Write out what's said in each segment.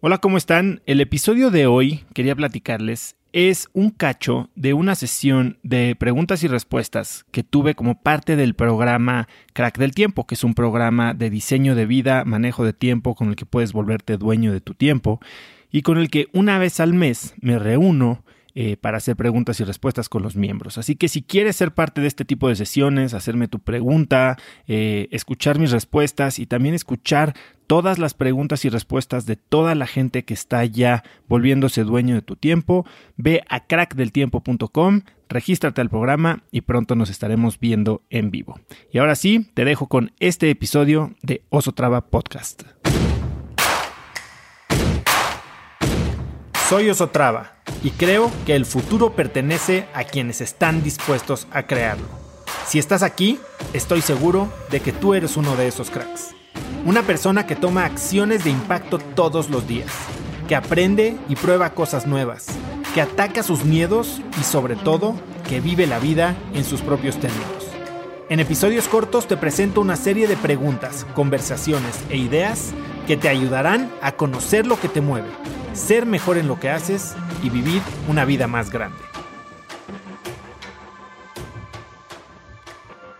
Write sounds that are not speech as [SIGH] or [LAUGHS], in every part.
Hola, ¿cómo están? El episodio de hoy, quería platicarles, es un cacho de una sesión de preguntas y respuestas que tuve como parte del programa Crack del Tiempo, que es un programa de diseño de vida, manejo de tiempo, con el que puedes volverte dueño de tu tiempo y con el que una vez al mes me reúno eh, para hacer preguntas y respuestas con los miembros. Así que si quieres ser parte de este tipo de sesiones, hacerme tu pregunta, eh, escuchar mis respuestas y también escuchar todas las preguntas y respuestas de toda la gente que está ya volviéndose dueño de tu tiempo, ve a crackdeltiempo.com, regístrate al programa y pronto nos estaremos viendo en vivo. Y ahora sí, te dejo con este episodio de Oso Traba Podcast. Soy Osotrava y creo que el futuro pertenece a quienes están dispuestos a crearlo. Si estás aquí, estoy seguro de que tú eres uno de esos cracks. Una persona que toma acciones de impacto todos los días, que aprende y prueba cosas nuevas, que ataca sus miedos y sobre todo que vive la vida en sus propios términos. En episodios cortos te presento una serie de preguntas, conversaciones e ideas que te ayudarán a conocer lo que te mueve ser mejor en lo que haces y vivir una vida más grande.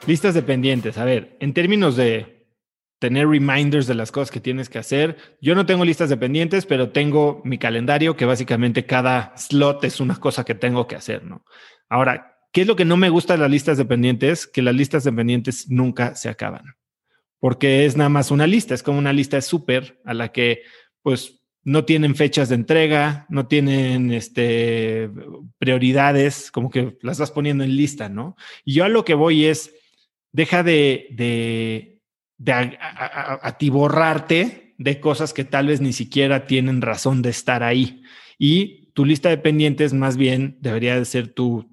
Listas de pendientes. A ver, en términos de tener reminders de las cosas que tienes que hacer, yo no tengo listas de pendientes, pero tengo mi calendario que básicamente cada slot es una cosa que tengo que hacer, ¿no? Ahora, ¿qué es lo que no me gusta de las listas de pendientes? Que las listas de pendientes nunca se acaban. Porque es nada más una lista, es como una lista súper a la que pues no tienen fechas de entrega, no tienen este, prioridades, como que las vas poniendo en lista, ¿no? Y yo a lo que voy es, deja de, de, de atiborrarte de cosas que tal vez ni siquiera tienen razón de estar ahí. Y tu lista de pendientes más bien debería de ser tu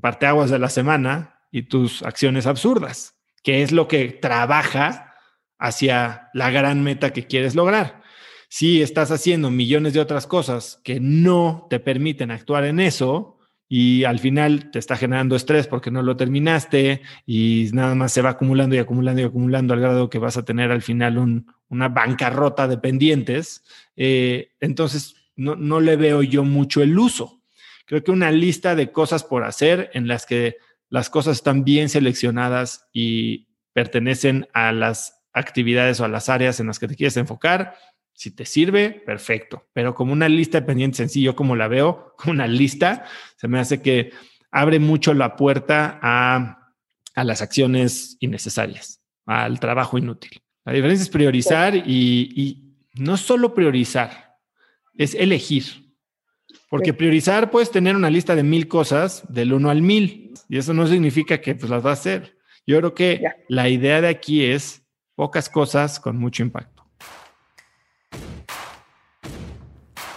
parteaguas de la semana y tus acciones absurdas, que es lo que trabaja hacia la gran meta que quieres lograr. Si estás haciendo millones de otras cosas que no te permiten actuar en eso y al final te está generando estrés porque no lo terminaste y nada más se va acumulando y acumulando y acumulando al grado que vas a tener al final una bancarrota de pendientes, eh, entonces no, no le veo yo mucho el uso. Creo que una lista de cosas por hacer en las que las cosas están bien seleccionadas y pertenecen a las actividades o a las áreas en las que te quieres enfocar, si te sirve, perfecto. Pero como una lista de pendientes sencillo, como la veo, [LAUGHS] como una lista, se me hace que abre mucho la puerta a, a las acciones innecesarias, al trabajo inútil. La diferencia es priorizar y, y no solo priorizar, es elegir. Porque priorizar puedes tener una lista de mil cosas del uno al mil y eso no significa que pues, las vas a hacer. Yo creo que la idea de aquí es pocas cosas con mucho impacto.